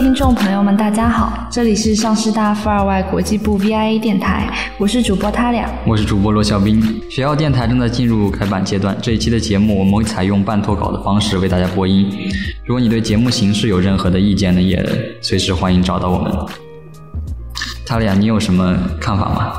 听众朋友们，大家好，这里是上师大附二外国际部 VIA 电台，我是主播他俩，我是主播罗小兵。学校电台正在进入开版阶段，这一期的节目我们会采用半脱稿的方式为大家播音。如果你对节目形式有任何的意见呢，也随时欢迎找到我们。他俩，你有什么看法吗？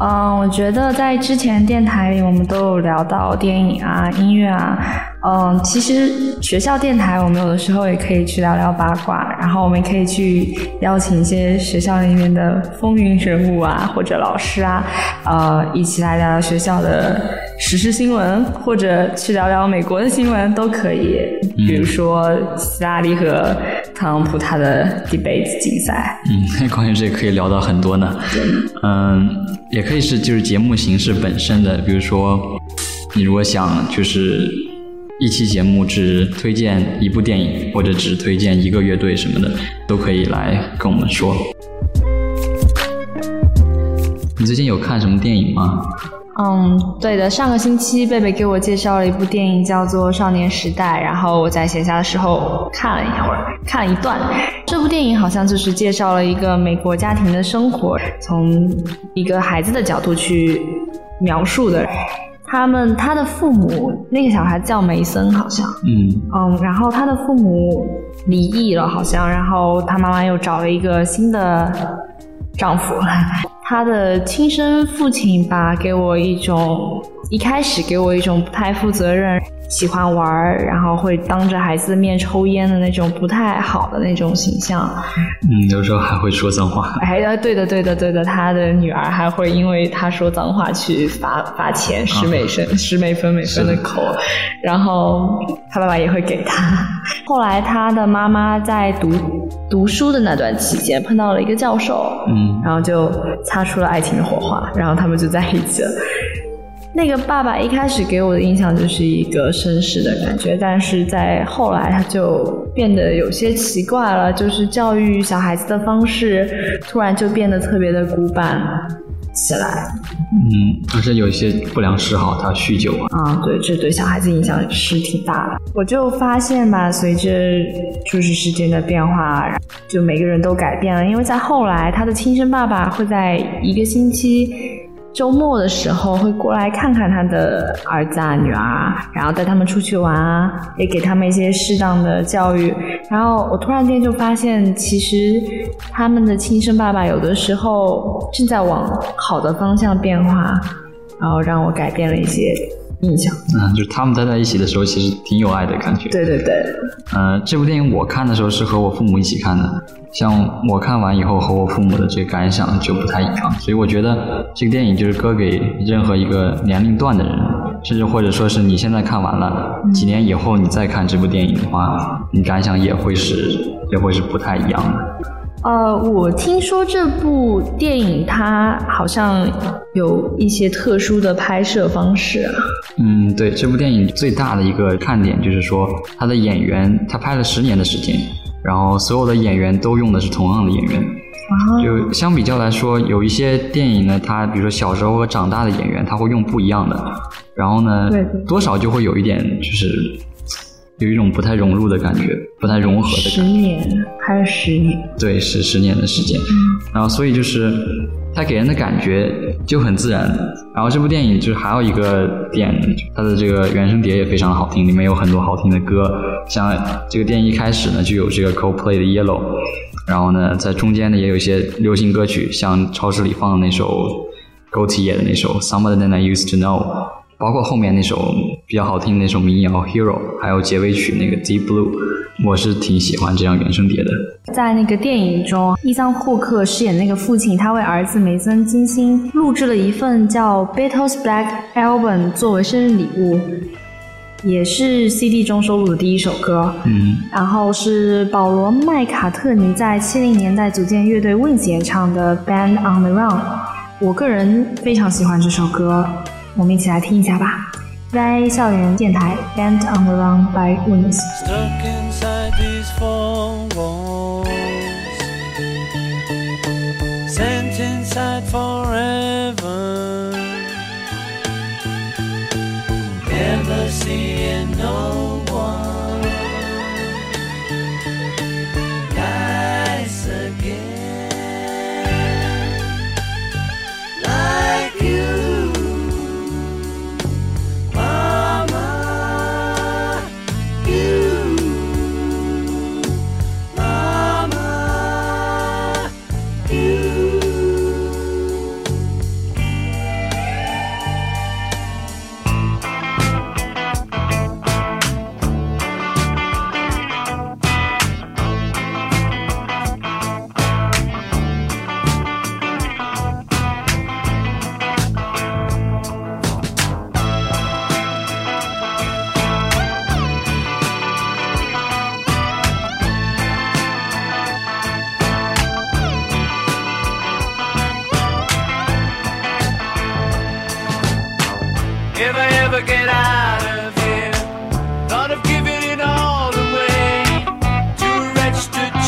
嗯，我觉得在之前电台里，我们都有聊到电影啊、音乐啊。嗯，其实学校电台，我们有的时候也可以去聊聊八卦，然后我们可以去邀请一些学校里面的风云人物啊，或者老师啊，呃，一起来聊聊学校的时事新闻，或者去聊聊美国的新闻都可以。比如说希拉里和特朗普他的 debate 竞赛。嗯，关于这可以聊到很多呢。嗯，也可以是就是节目形式本身的，比如说你如果想就是。一期节目只推荐一部电影，或者只推荐一个乐队什么的，都可以来跟我们说。你最近有看什么电影吗？嗯，对的，上个星期贝贝给我介绍了一部电影，叫做《少年时代》，然后我在闲暇的时候看了一会儿，看了一段。这部电影好像就是介绍了一个美国家庭的生活，从一个孩子的角度去描述的。他们他的父母那个小孩叫梅森，好像，嗯嗯，然后他的父母离异了，好像，然后他妈妈又找了一个新的丈夫。他的亲生父亲吧，给我一种一开始给我一种不太负责任。喜欢玩儿，然后会当着孩子的面抽烟的那种不太好的那种形象。嗯，有时候还会说脏话。哎，对的，对的，对的，他的女儿还会因为他说脏话去罚罚钱，十美分，十美分，每分的扣。然后他爸爸也会给他。后来他的妈妈在读读书的那段期间碰到了一个教授，嗯，然后就擦出了爱情的火花，然后他们就在一起了。那个爸爸一开始给我的印象就是一个绅士的感觉，但是在后来他就变得有些奇怪了，就是教育小孩子的方式突然就变得特别的古板起来。嗯，而且有一些不良嗜好，他酗酒啊。啊，对，这对小孩子影响是挺大的。我就发现吧，随着就是时间的变化，就每个人都改变了，因为在后来，他的亲生爸爸会在一个星期。周末的时候会过来看看他的儿子啊、女儿，然后带他们出去玩啊，也给他们一些适当的教育。然后我突然间就发现，其实他们的亲生爸爸有的时候正在往好的方向变化，然后让我改变了一些。印象，嗯，就是他们待在一起的时候，其实挺有爱的感觉。对对对，呃，这部电影我看的时候是和我父母一起看的，像我看完以后和我父母的这个感想就不太一样，所以我觉得这个电影就是搁给任何一个年龄段的人，甚至或者说是你现在看完了，几年以后你再看这部电影的话，你感想也会是也会是不太一样的。呃，我听说这部电影它好像有一些特殊的拍摄方式啊。嗯，对，这部电影最大的一个看点就是说，他的演员他拍了十年的时间，然后所有的演员都用的是同样的演员。就相比较来说，有一些电影呢，他比如说小时候和长大的演员，他会用不一样的，然后呢，对多少就会有一点就是。有一种不太融入的感觉，不太融合的感觉。十年还是十年？对，是十年的时间。然后，所以就是它给人的感觉就很自然。然后，这部电影就是还有一个点，它的这个原声碟也非常好听，里面有很多好听的歌。像这个电影一开始呢，就有这个 Coldplay 的 Yellow，然后呢，在中间呢也有一些流行歌曲，像超市里放的那首 Gotye 的那首 Somebody That I Used to Know。包括后面那首比较好听的那首民谣《Hero》，还有结尾曲那个《Deep Blue》，我是挺喜欢这张原声碟的。在那个电影中，伊桑霍克饰演那个父亲，他为儿子梅森精心录制了一份叫《Beatles Black Album》作为生日礼物，也是 CD 中收录的第一首歌。嗯，然后是保罗麦卡特尼在七零年代组建乐队 Wings 演唱的《Band on the Run》，我个人非常喜欢这首歌。我们一起来听一下吧。在校园电台，Bent on the Run by Wings。Stuck inside these four walls, sent inside forever. Never seeing no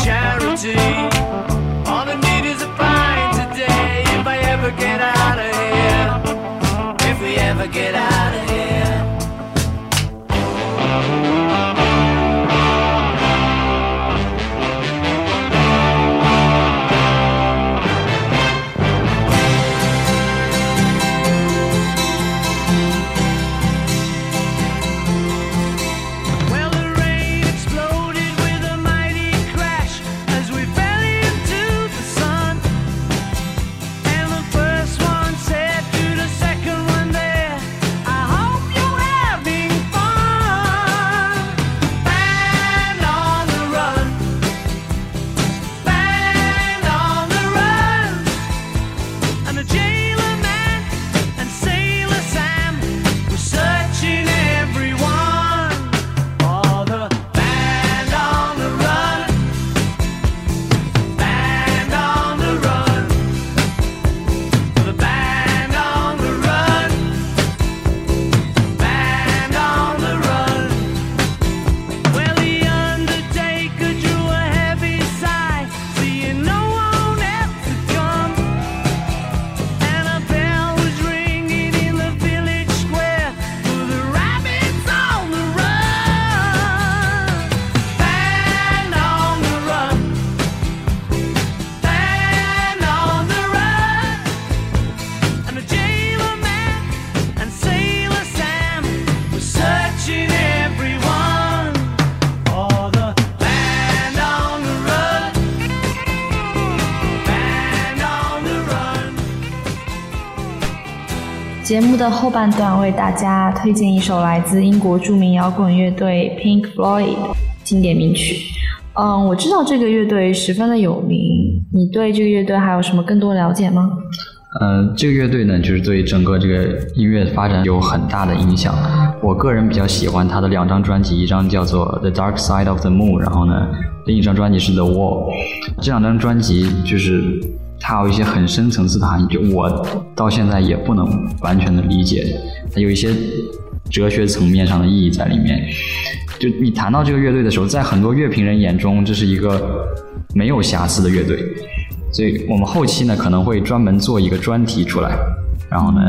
charity. 节目的后半段为大家推荐一首来自英国著名摇滚乐队 Pink Floyd 经典名曲。嗯，我知道这个乐队十分的有名，你对这个乐队还有什么更多了解吗？呃，这个乐队呢，就是对整个这个音乐发展有很大的影响。我个人比较喜欢他的两张专辑，一张叫做《The Dark Side of the Moon》，然后呢，另一张专辑是《The Wall》。这两张专辑就是它有一些很深层次的含义，就我到现在也不能完全的理解，它有一些哲学层面上的意义在里面。就你谈到这个乐队的时候，在很多乐评人眼中，这是一个没有瑕疵的乐队。所以我们后期呢可能会专门做一个专题出来，然后呢，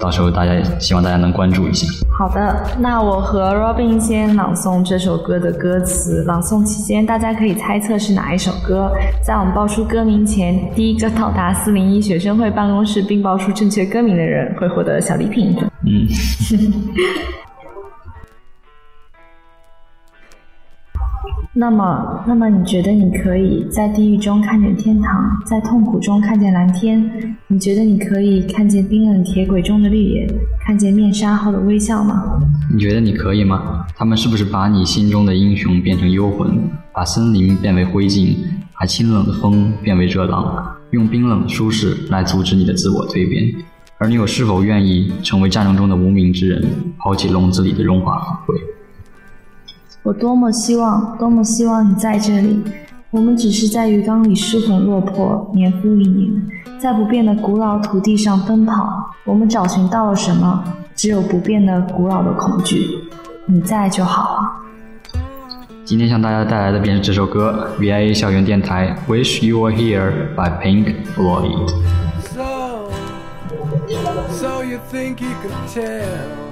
到时候大家希望大家能关注一下。好的，那我和 Robin 先朗诵这首歌的歌词。朗诵期间，大家可以猜测是哪一首歌。在我们报出歌名前，第一个到达四零一学生会办公室并报出正确歌名的人会获得小礼品。嗯，那么，那么你觉得你可以在地狱中看见天堂，在痛苦中看见蓝天？你觉得你可以看见冰冷铁轨中的绿野，看见面纱后的微笑吗？你觉得你可以吗？他们是不是把你心中的英雄变成幽魂，把森林变为灰烬，把清冷的风变为热浪，用冰冷的舒适来阻止你的自我蜕变？而你又是否愿意成为战争中的无名之人，抛弃笼子里的荣华富贵？我多么希望，多么希望你在这里。我们只是在鱼缸里失魂落魄，年复一年，在不变的古老土地上奔跑。我们找寻到了什么？只有不变的古老的恐惧。你在就好啊。今天向大家带来的便是这首歌《VIA 校园电台 Wish You Were Here》by Pink Floyd。So, so you think you could tell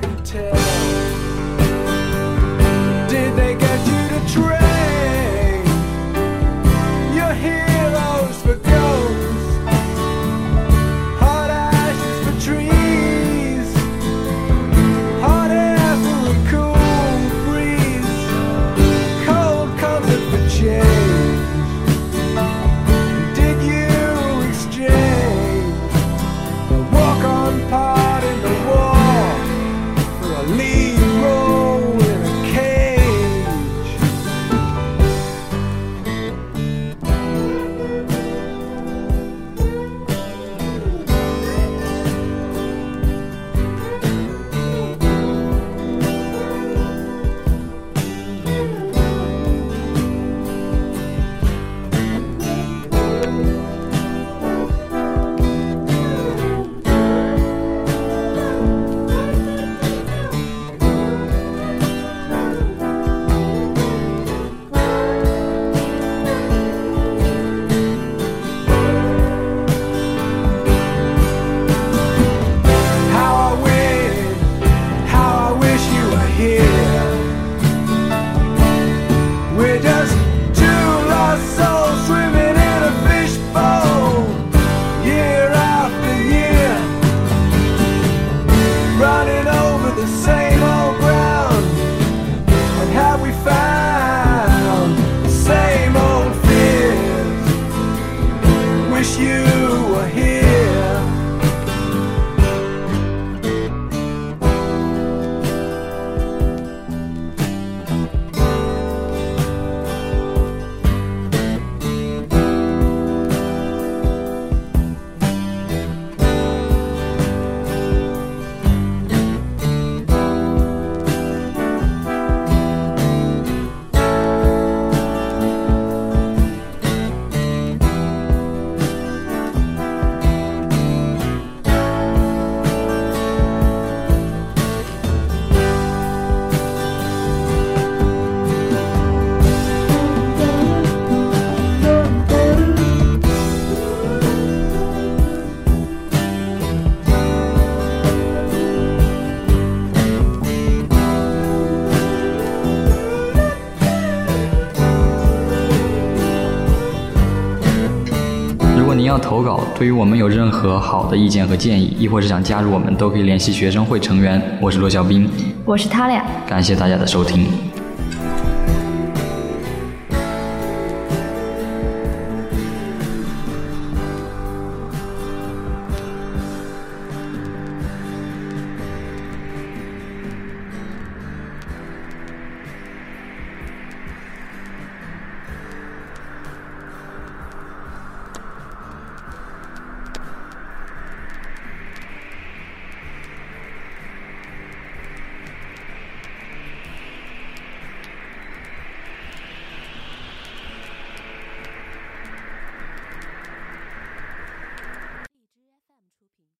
要投稿，对于我们有任何好的意见和建议，亦或是想加入我们，都可以联系学生会成员。我是罗小兵，我是他俩。感谢大家的收听。